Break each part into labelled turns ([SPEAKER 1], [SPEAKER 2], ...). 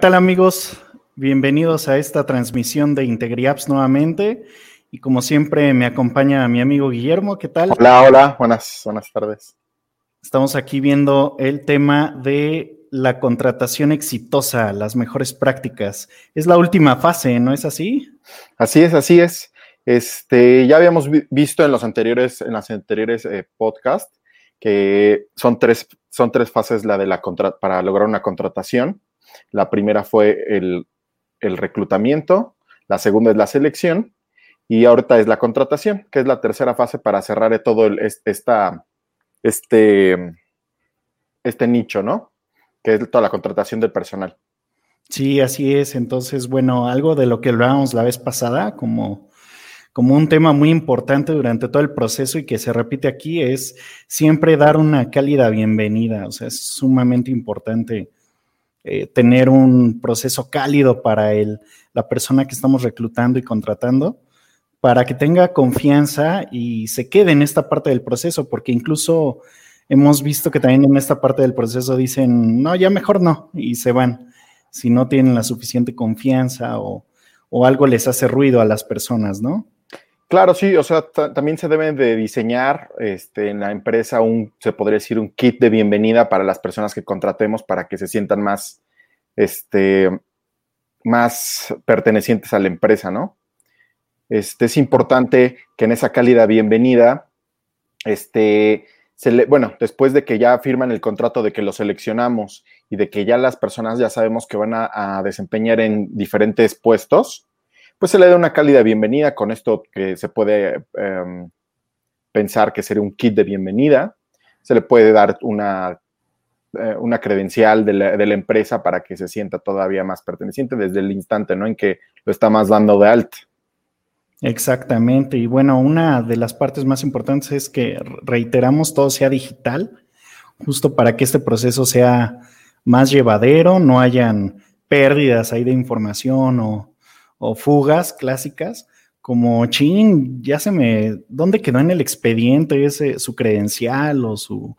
[SPEAKER 1] Hola, ¿qué tal amigos? Bienvenidos a esta transmisión de IntegriApps nuevamente. Y como siempre me acompaña mi amigo Guillermo, ¿qué tal?
[SPEAKER 2] Hola, hola, buenas, buenas tardes.
[SPEAKER 1] Estamos aquí viendo el tema de la contratación exitosa, las mejores prácticas. Es la última fase, ¿no es así?
[SPEAKER 2] Así es, así es. Este, ya habíamos visto en los anteriores, en las anteriores eh, podcasts que son tres, son tres fases la de la para lograr una contratación la primera fue el, reclutamiento, la segunda es la selección y ahorita es la contratación, que es la tercera fase para cerrar todo el, esta, este, este nicho, ¿no? Que es toda la contratación del personal.
[SPEAKER 1] Sí, así es. Entonces, bueno, algo de lo que hablábamos la vez pasada, como, como un tema muy importante durante todo el proceso y que se repite aquí, es siempre dar una cálida bienvenida. O sea, es sumamente importante eh, tener un proceso cálido para el, la persona que estamos reclutando y contratando, para que tenga confianza y se quede en esta parte del proceso, porque incluso hemos visto que también en esta parte del proceso dicen, no, ya mejor no, y se van, si no tienen la suficiente confianza o, o algo les hace ruido a las personas, ¿no?
[SPEAKER 2] Claro, sí, o sea, también se debe de diseñar este, en la empresa un, se podría decir, un kit de bienvenida para las personas que contratemos para que se sientan más, este, más pertenecientes a la empresa, ¿no? Este, es importante que en esa cálida bienvenida, este, se le, bueno, después de que ya firman el contrato de que lo seleccionamos y de que ya las personas ya sabemos que van a desempeñar en diferentes puestos, pues se le da una cálida bienvenida con esto que se puede em, pensar que sería un kit de bienvenida. Se le puede dar una, eh, una credencial de la, empresa para que se sienta todavía más perteneciente desde el instante ¿no? en que lo está más dando de alta.
[SPEAKER 1] Exactamente. Y bueno, una de las partes más importantes es que reiteramos todo sea digital, justo para que este proceso sea más llevadero, no hayan pérdidas ahí de información o o fugas clásicas, como chin, ya se me, ¿dónde quedó en el expediente ese, su credencial o su,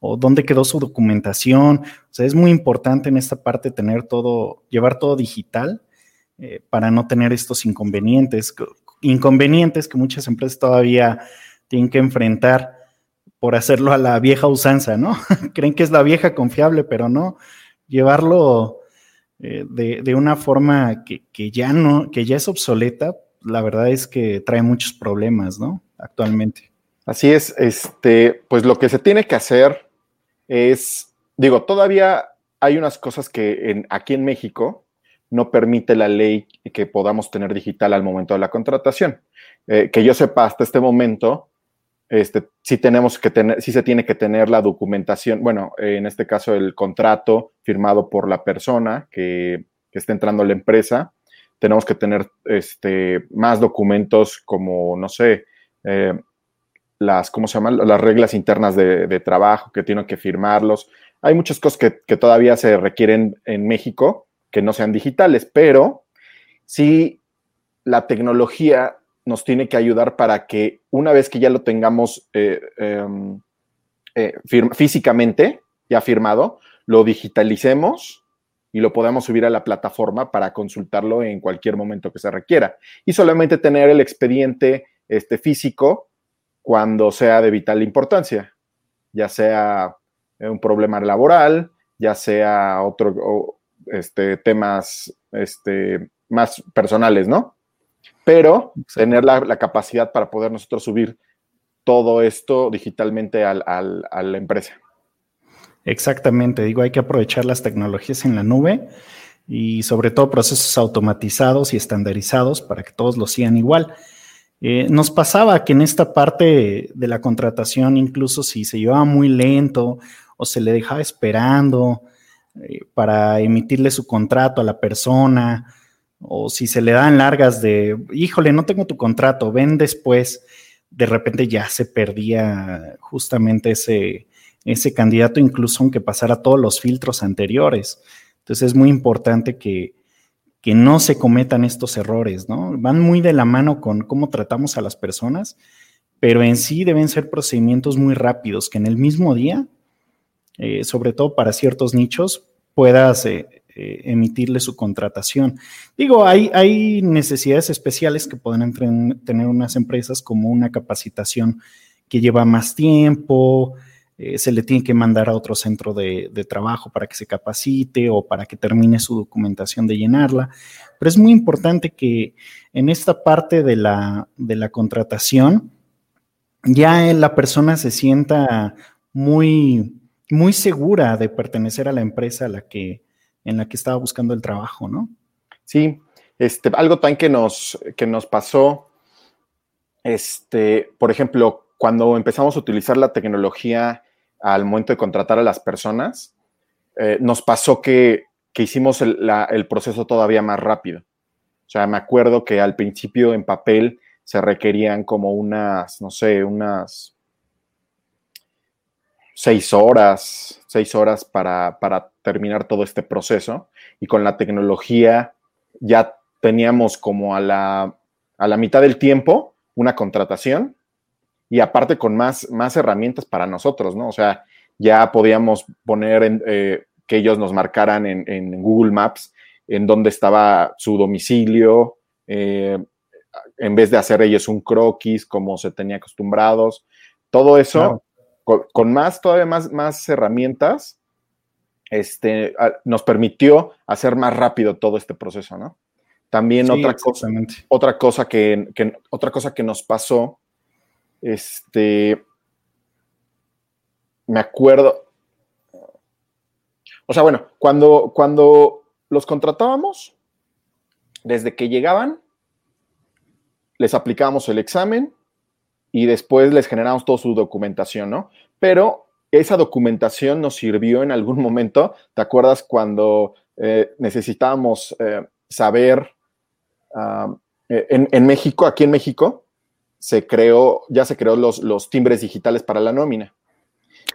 [SPEAKER 1] o dónde quedó su documentación? O sea, es muy importante en esta parte tener todo, llevar todo digital eh, para no tener estos inconvenientes, inconvenientes que muchas empresas todavía tienen que enfrentar por hacerlo a la vieja usanza, ¿no? Creen que es la vieja confiable, pero no, llevarlo eh, de, una forma que, ya no, que ya es obsoleta, la verdad es que trae muchos problemas, ¿no? Actualmente.
[SPEAKER 2] Así es, este, pues lo que se tiene que hacer es, digo, todavía hay unas cosas que en, aquí en México no permite la ley que podamos tener digital al momento de la contratación. Eh, que yo sepa hasta este momento, este, sí tenemos que tener, sí se tiene que tener la documentación, bueno, en este caso el contrato firmado por la persona que, que está entrando a la empresa. Tenemos que tener este, más documentos como, no sé, eh, las, ¿cómo se llaman? Las reglas internas de, trabajo que tienen que firmarlos. Hay muchas cosas que, que todavía se requieren en México que no sean digitales, pero sí la tecnología nos tiene que ayudar para que una vez que ya lo tengamos eh, em, eh, físicamente, ya firmado, lo digitalicemos y lo podamos subir a la plataforma para consultarlo en cualquier momento que se requiera. Y solamente tener el expediente este, físico cuando sea de vital importancia, ya sea un problema laboral, ya sea otro este, temas este, más personales, ¿no? Pero tener la, capacidad para poder nosotros subir todo esto digitalmente a la empresa.
[SPEAKER 1] Exactamente, digo, hay que aprovechar las tecnologías en la nube y sobre todo procesos automatizados y estandarizados para que todos lo sigan igual. Eh, nos pasaba que en esta parte de la contratación, incluso si se llevaba muy lento o se le dejaba esperando eh, para emitirle su contrato a la persona o si se le dan largas de, híjole, no tengo tu contrato, ven después, de repente ya se perdía justamente ese, ese candidato, incluso aunque pasara todos los filtros anteriores. Entonces es muy importante que, que no se cometan estos errores, ¿no? Van muy de la mano con cómo tratamos a las personas, pero en sí deben ser procedimientos muy rápidos, que en el mismo día, eh, sobre todo para ciertos nichos, puedas eh, eh, emitirle su contratación. Digo, hay, necesidades especiales que pueden tener unas empresas como una capacitación que lleva más tiempo, eh, se le tiene que mandar a otro centro de, trabajo para que se capacite o para que termine su documentación de llenarla. Pero es muy importante que en esta parte de la, de la contratación ya la persona se sienta muy, muy segura de pertenecer a la empresa a la que, en la que estaba buscando el trabajo, ¿no?
[SPEAKER 2] Sí, este, algo también que nos, que nos pasó, este, por ejemplo, cuando empezamos a utilizar la tecnología al momento de contratar a las personas, eh, nos pasó que, hicimos el, el, proceso todavía más rápido. O sea, me acuerdo que al principio en papel se requerían como unas, no sé, unas seis horas, seis horas para, terminar todo este proceso. Y con la tecnología ya teníamos como a la, a la mitad del tiempo una contratación y aparte con más, más herramientas para nosotros, ¿no? O sea, ya podíamos poner en, eh, que ellos nos marcaran en, Google Maps en dónde estaba su domicilio, eh, en vez de hacer ellos un croquis como se tenía acostumbrados. Todo eso con, más, todavía más, más herramientas, este, nos permitió hacer más rápido todo este proceso, ¿no? También otra, cosa, otra, cosa que, otra cosa que nos pasó, este, me acuerdo, o sea, bueno, cuando, cuando los contratábamos, desde que llegaban, les aplicábamos el examen, y después les generamos toda su documentación, ¿no? Pero esa documentación nos sirvió en algún momento, ¿te acuerdas cuando eh, necesitábamos eh, saber ah, en, México, aquí en México, se creó, ya se creó los, los timbres digitales para la nómina.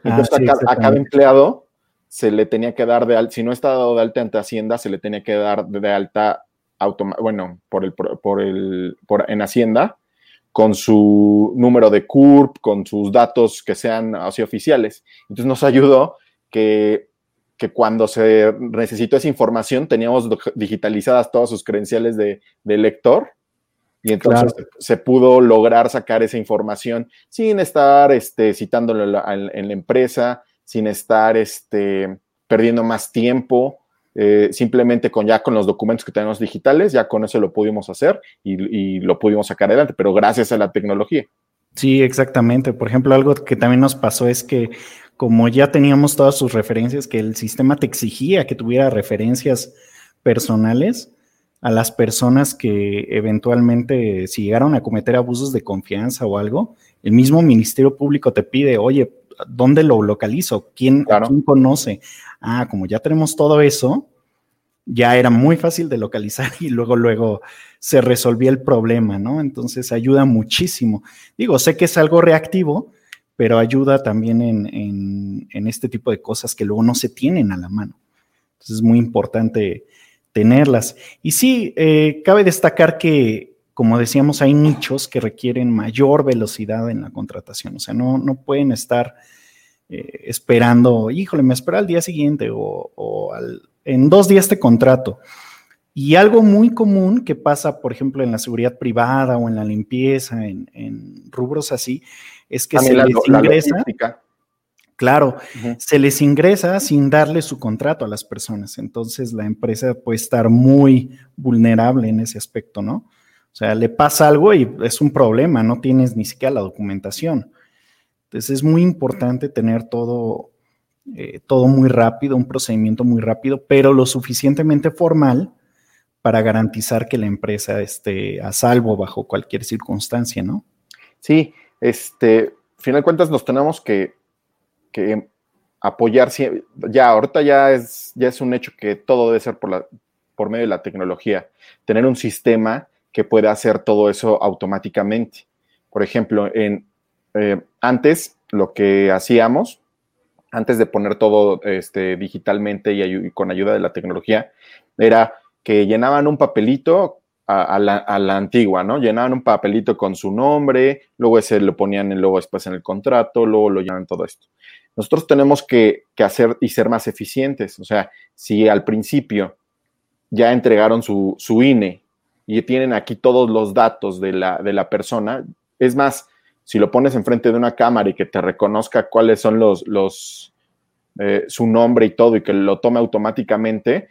[SPEAKER 2] Ah, Entonces a, cada empleado se le tenía que dar de alta, si no está dado de alta ante Hacienda, se le tenía que dar de alta, bueno, por el, por el, por, en Hacienda, con su número de CURP, con sus datos que sean así oficiales. Entonces nos ayudó que, cuando se necesitó esa información teníamos digitalizadas todas sus credenciales de, lector y entonces se pudo lograr sacar esa información sin estar este, citándolo en la, empresa, sin estar este, perdiendo más tiempo. Eh, simplemente con ya con los documentos que tenemos digitales, ya con eso lo pudimos hacer y, lo pudimos sacar adelante, pero gracias a la tecnología.
[SPEAKER 1] Sí, exactamente. Por ejemplo, algo que también nos pasó es que como ya teníamos todas sus referencias, que el sistema te exigía que tuviera referencias personales a las personas que eventualmente si llegaron a cometer abusos de confianza o algo, el mismo Ministerio Público te pide, oye, ¿dónde lo localizo? ¿Quién, ¿quién conoce? Ah, como ya tenemos todo eso, ya era muy fácil de localizar y luego, luego se resolvía el problema, ¿no? Entonces ayuda muchísimo. Digo, sé que es algo reactivo, pero ayuda también en, este tipo de cosas que luego no se tienen a la mano. Entonces es muy importante tenerlas. Y sí, eh, cabe destacar que, como decíamos, hay nichos que requieren mayor velocidad en la contratación. O sea, no, no pueden estar eh, esperando, híjole, me espera al día siguiente o, en dos días te contrato. Y algo muy común que pasa, por ejemplo, en la seguridad privada o en la limpieza, en, rubros así, es que se les ingresa. claro, se les ingresa sin darle su contrato a las personas. Entonces la empresa puede estar muy vulnerable en ese aspecto, ¿no? O sea, le pasa algo y es un problema, no tienes ni siquiera la documentación. Entonces es muy importante tener todo, eh, todo muy rápido, un procedimiento muy rápido, pero lo suficientemente formal para garantizar que la empresa esté a salvo bajo cualquier circunstancia, ¿no?
[SPEAKER 2] Sí, este, final de cuentas nos tenemos que, apoyar, ya ahorita ya es, ya es un hecho que todo debe ser por, la, por medio de la tecnología, tener un sistema que pueda hacer todo eso automáticamente. Por ejemplo, en, eh, antes lo que hacíamos, antes de poner todo este, digitalmente y, con ayuda de la tecnología, era que llenaban un papelito a, la, antigua, ¿no? Llenaban un papelito con su nombre, luego ese lo ponían luego después en el contrato, luego lo llenaban todo esto. nosotros tenemos que, hacer y ser más eficientes. O sea, si al principio ya entregaron su INE y tienen aquí todos los datos de la, de la persona, es más, si lo pones enfrente de una cámara y que te reconozca cuáles son los, los eh, su nombre y todo y que lo tome automáticamente,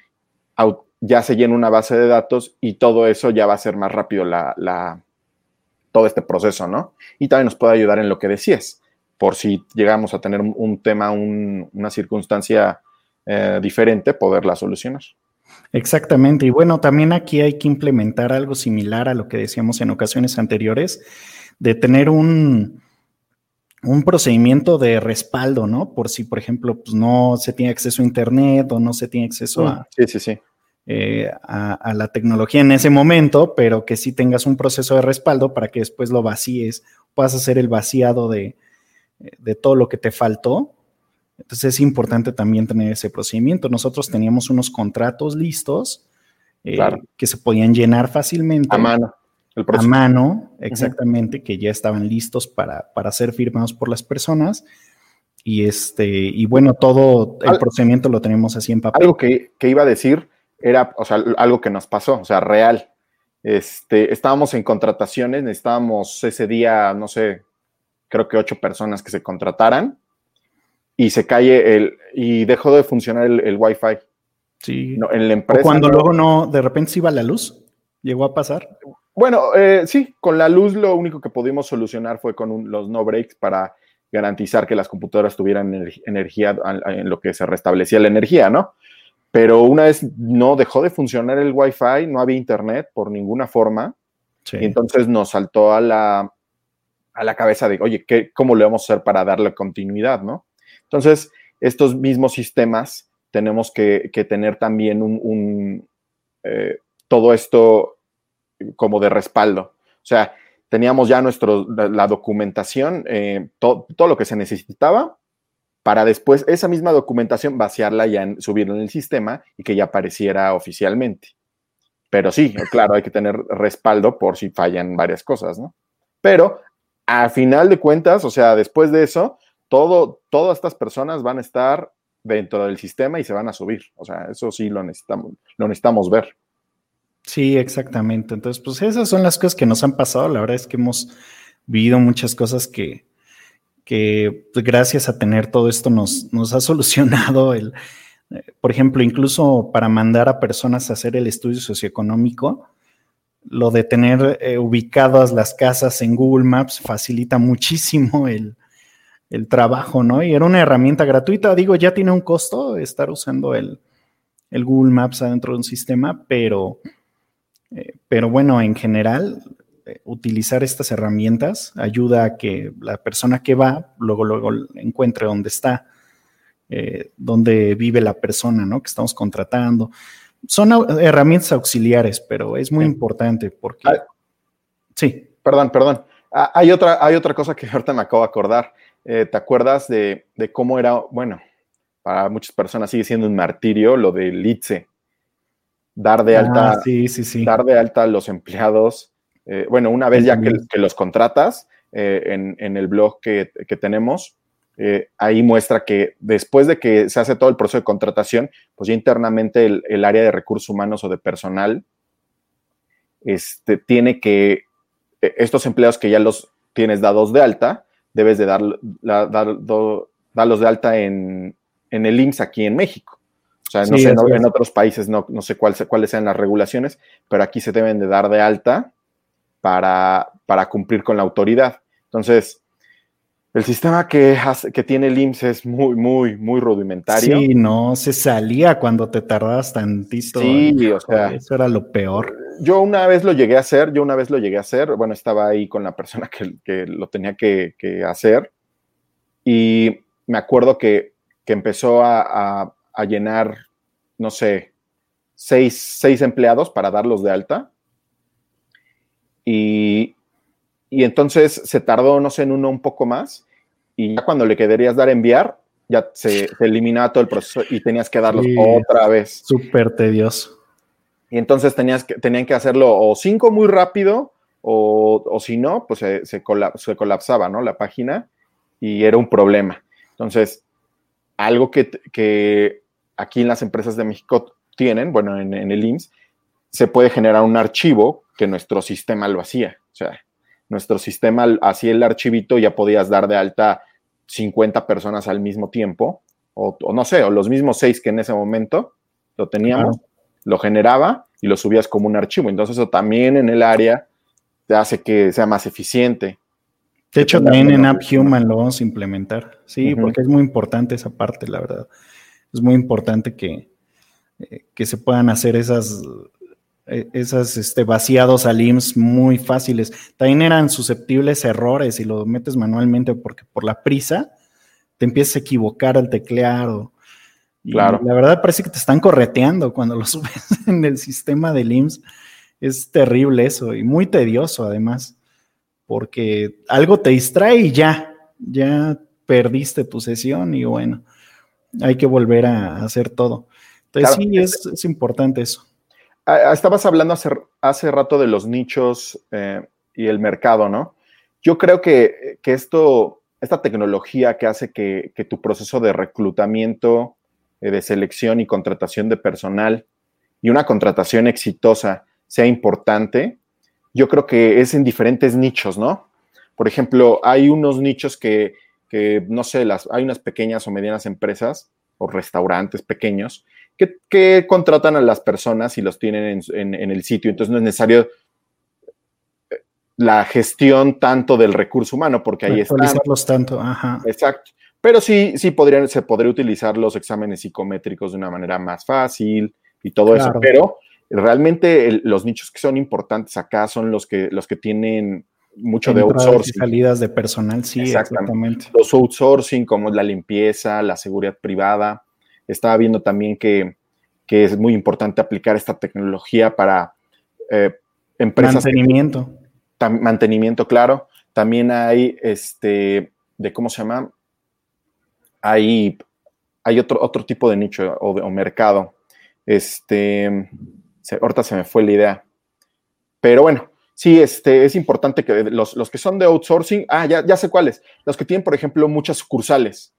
[SPEAKER 2] ya se llena una base de datos y todo eso ya va a ser más rápido la, todo este proceso, ¿no? Y también nos puede ayudar en lo que decías, por si llegamos a tener un, tema, una circunstancia eh, diferente, poderla solucionar.
[SPEAKER 1] Exactamente. Y bueno, también aquí hay que implementar algo similar a lo que decíamos en ocasiones anteriores, de tener un, un procedimiento de respaldo, ¿no? Por si, por ejemplo, pues no se tiene acceso a Internet o no se tiene acceso a,
[SPEAKER 2] sí, sí, sí.
[SPEAKER 1] Eh, a, la tecnología en ese momento, pero que sí tengas un proceso de respaldo para que después lo vacíes, puedas hacer el vaciado de, de todo lo que te faltó. Entonces es importante también tener ese procedimiento. Nosotros teníamos unos contratos listos eh, que se podían llenar fácilmente.
[SPEAKER 2] A mano
[SPEAKER 1] a mano, exactamente, que ya estaban listos para, ser firmados por las personas. Y este, y bueno, todo el procedimiento lo tenemos así en papel.
[SPEAKER 2] Algo que, iba a decir era, o sea, algo que nos pasó, o sea, real. Este, estábamos en contrataciones, necesitábamos ese día, no sé, creo que ocho personas que se contrataran y se cae el, y dejó de funcionar el, el Wi-Fi.
[SPEAKER 1] Sí. en la empresa. cuando luego no, de repente se iba la luz, llegó a pasar.
[SPEAKER 2] Bueno, eh, sí, con la luz lo único que pudimos solucionar fue con los no breaks para garantizar que las computadoras tuvieran energía en lo que se restablecía la energía, ¿no? Pero una vez no dejó de funcionar el Wi-Fi, no había internet por ninguna forma, y entonces nos saltó a la, a la cabeza de, oye, ¿qué, ¿cómo le vamos a hacer para darle continuidad, no? Entonces, estos mismos sistemas tenemos que, tener también un, eh, todo esto como de respaldo. O sea, teníamos ya nuestro, la, documentación, eh, todo lo que se necesitaba para después esa misma documentación vaciarla y subirla en el sistema y que ya apareciera oficialmente. Pero sí, claro, hay que tener respaldo por si fallan varias cosas, ¿no? Pero a final de cuentas, o sea, después de eso, todo, todas estas personas van a estar dentro del sistema y se van a subir. O sea, eso sí lo necesitamos, lo necesitamos ver.
[SPEAKER 1] Sí, exactamente. Entonces, pues esas son las cosas que nos han pasado. La verdad es que hemos vivido muchas cosas que, que pues, gracias a tener todo esto nos, nos ha solucionado el, por ejemplo, incluso para mandar a personas a hacer el estudio socioeconómico, lo de tener eh, ubicadas las casas en Google Maps facilita muchísimo el, el, trabajo, ¿no? Y era una herramienta gratuita. Digo, ya tiene un costo estar usando el, el Google Maps adentro de un sistema, pero eh, pero bueno, en general, eh, utilizar estas herramientas ayuda a que la persona que va luego, luego encuentre dónde está, eh, dónde vive la persona, ¿no? Que estamos contratando. Son herramientas auxiliares, pero es muy importante porque...
[SPEAKER 2] sí. Perdón, perdón. Ah, hay, otra, hay otra cosa que ahorita me acabo de acordar. ¿Te acuerdas de, de, cómo era, bueno, para muchas personas sigue siendo un martirio lo del ITSE? dar de alta,
[SPEAKER 1] ah,
[SPEAKER 2] dar de alta a los empleados. Eh, bueno, una vez ya que, los contratas eh, en, el blog que, tenemos, eh, ahí muestra que después de que se hace todo el proceso de contratación, pues ya internamente el, área de recursos humanos o de personal este, tiene que, estos empleados que ya los tienes dados de alta, debes de dar, darlos de alta en, en el IMSS aquí en México. O sea, no sé, en otros países no, no sé cuáles sean las regulaciones, pero aquí se deben de dar de alta para, para cumplir con la autoridad. Entonces, el sistema que, que tiene el IMSS es muy, muy, muy rudimentario.
[SPEAKER 1] Sí, no se salía cuando te tardabas tantito.
[SPEAKER 2] Sí, o sea.
[SPEAKER 1] Eso era lo peor.
[SPEAKER 2] Yo una vez lo llegué a hacer, yo una vez lo llegué a hacer. Bueno, estaba ahí con la persona que, lo tenía que, hacer. Y me acuerdo que, empezó a, a llenar, no sé, seis, empleados para darlos de alta. Y, entonces se tardó, no sé, en uno un poco más. Y ya cuando le querías dar enviar, ya se, eliminaba todo el proceso y tenías que darlos otra vez.
[SPEAKER 1] Súper tedioso.
[SPEAKER 2] Y entonces tenías que, tenían que hacerlo o cinco muy rápido o, si no, pues se, se, colapsaba, ¿no? La página y era un problema. Entonces, algo que, aquí en las empresas de México tienen, bueno, en, el IMSS, se puede generar un archivo que nuestro sistema lo hacía. O sea, nuestro sistema hacía el archivito, ya podías dar de alta 50 personas al mismo tiempo, o, no sé, o los mismos seis que en ese momento lo teníamos, lo generaba y lo subías como un archivo. Entonces eso también en el área te hace que sea más eficiente.
[SPEAKER 1] De hecho, también en AppHuman lo vamos a implementar. Sí, porque es muy importante esa parte, la verdad. Es muy importante que, eh, que se puedan hacer esas, esas este, vaciados al IMSS muy fáciles. También eran susceptibles errores y lo metes manualmente porque por la prisa te empiezas a equivocar al teclear. claro. La verdad parece que te están correteando cuando lo subes en el sistema del IMSS. Es terrible eso y muy tedioso además porque algo te distrae y ya, ya perdiste tu sesión y bueno, hay que volver a hacer todo. Entonces sí, es, importante eso.
[SPEAKER 2] Ah, ah, estabas hablando hace, hace rato de los nichos eh, y el mercado, ¿no? Yo creo que, esto, esta tecnología que hace que, tu proceso de reclutamiento, eh, de selección y contratación de personal y una contratación exitosa sea importante, yo creo que es en diferentes nichos, ¿no? Por ejemplo, hay unos nichos que, no sé, las, hay unas pequeñas o medianas empresas o restaurantes pequeños que, contratan a las personas y los tienen en, el sitio. Entonces no es necesario eh, la gestión tanto del recurso humano, porque ahí están.
[SPEAKER 1] tanto, ajá.
[SPEAKER 2] Exacto. Pero sí, sí podrían, se podría utilizar los exámenes psicométricos de una manera más fácil y todo eso. Pero Realmente los nichos que son importantes acá son los que, los que tienen mucho de outsourcing.
[SPEAKER 1] Salidas de personal, sí, exactamente.
[SPEAKER 2] Los outsourcing, como la limpieza, la seguridad privada. Estaba viendo también que, es muy importante aplicar esta tecnología para eh, empresas.
[SPEAKER 1] Mantenimiento.
[SPEAKER 2] mantenimiento, claro. También hay, este, de cómo se llama, hay, hay otro, otro tipo de nicho o, o mercado. Este, ahorita se me fue la idea. Pero bueno, sí, este, es importante que los, que son de outsourcing, ah, ya, ya sé cuáles, los que tienen, por ejemplo, muchas sucursales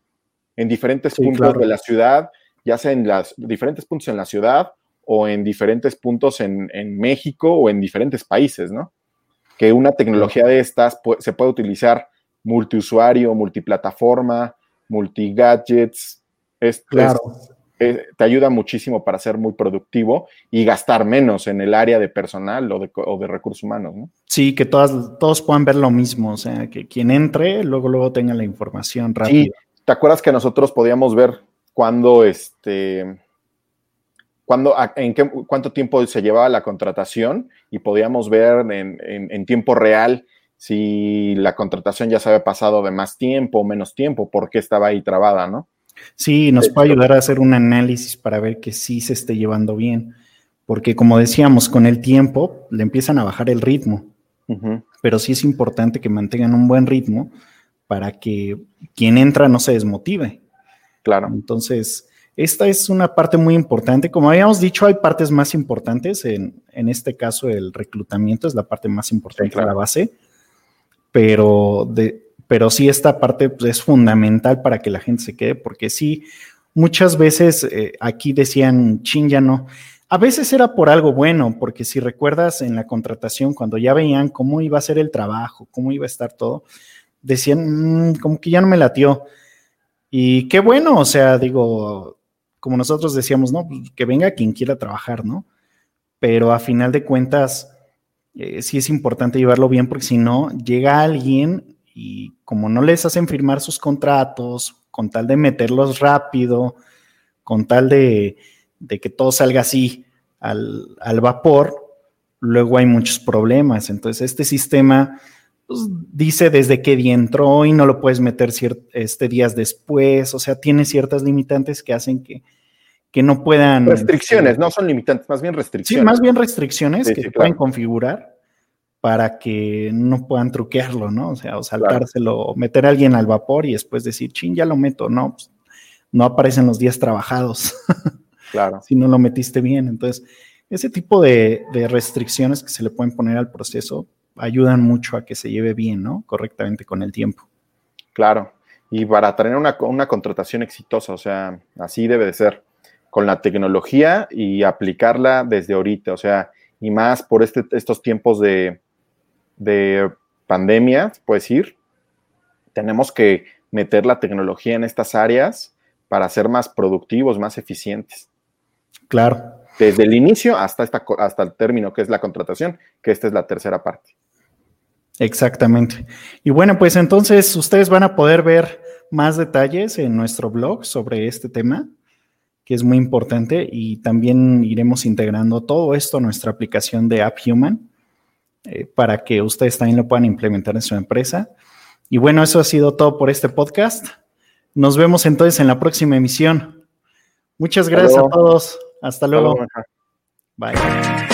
[SPEAKER 2] en diferentes puntos de la ciudad, ya sea en los diferentes puntos en la ciudad o en diferentes puntos en, México o en diferentes países, ¿no? Que una tecnología de estas se puede utilizar multiusuario, multiplataforma, multigadgets. Es, claro. Eh, te ayuda muchísimo para ser muy productivo y gastar menos en el área de personal o de, recursos humanos, ¿no?
[SPEAKER 1] Sí, que todas, todos puedan ver lo mismo, o sea, que quien entre luego, luego tenga la información rápida. Sí,
[SPEAKER 2] ¿te acuerdas que nosotros podíamos ver cuándo, este, cuándo, en qué, cuánto tiempo se llevaba la contratación y podíamos ver en, tiempo real si la contratación ya se había pasado de más tiempo o menos tiempo, por qué estaba ahí trabada, ¿no?
[SPEAKER 1] Sí, nos puede ayudar a hacer un análisis para ver que sí se esté llevando bien, porque como decíamos, con el tiempo le empiezan a bajar el ritmo, pero sí es importante que mantengan un buen ritmo para que quien entra no se desmotive.
[SPEAKER 2] Claro.
[SPEAKER 1] Entonces, esta es una parte muy importante. Como habíamos dicho, hay partes más importantes. En, este caso, el reclutamiento es la parte más importante, de la base. Pero de, pero sí esta parte pues, es fundamental para que la gente se quede, porque sí, muchas veces eh, aquí decían, chin, ya no. A veces era por algo bueno, porque si recuerdas en la contratación, cuando ya veían cómo iba a ser el trabajo, cómo iba a estar todo, decían, mm, como que ya no me latió. Y qué bueno, o sea, digo, como nosotros decíamos, no, pues, que venga quien quiera trabajar, ¿no? Pero a final de cuentas, eh, sí es importante llevarlo bien, porque si no, llega alguien y como no les hacen firmar sus contratos, con tal de meterlos rápido, con tal de, que todo salga así al, vapor, luego hay muchos problemas. Entonces, este sistema pues, dice desde qué día entró y no lo puedes meter este, días después. O sea, tiene ciertas limitantes que hacen que, que no puedan.
[SPEAKER 2] Restricciones, no son limitantes, más bien restricciones.
[SPEAKER 1] Sí, más bien restricciones que pueden configurar para que no puedan truquearlo, ¿no? O sea, o saltárselo, meter a alguien al vapor y después decir, chin, ya lo meto, no, pues, no aparecen los días trabajados.
[SPEAKER 2] Claro.
[SPEAKER 1] si no lo metiste bien. Entonces, ese tipo de, restricciones que se le pueden poner al proceso ayudan mucho a que se lleve bien, ¿no? Correctamente con el tiempo.
[SPEAKER 2] Claro. y para tener una, una contratación exitosa, o sea, así debe de ser, con la tecnología y aplicarla desde ahorita, o sea, y más por este, estos tiempos de, de pandemia, puedes ir, tenemos que meter la tecnología en estas áreas para ser más productivos, más eficientes.
[SPEAKER 1] Claro.
[SPEAKER 2] Desde el inicio hasta, esta, hasta el término, que es la contratación, que esta es la tercera parte.
[SPEAKER 1] Exactamente. Y bueno, pues entonces ustedes van a poder ver más detalles en nuestro blog sobre este tema, que es muy importante, y también iremos integrando todo esto a nuestra aplicación de AppHuman eh, para que ustedes también lo puedan implementar en su empresa. Y bueno, eso ha sido todo por este podcast. Nos vemos entonces en la próxima emisión. Muchas gracias a todos. Hasta luego. Bye.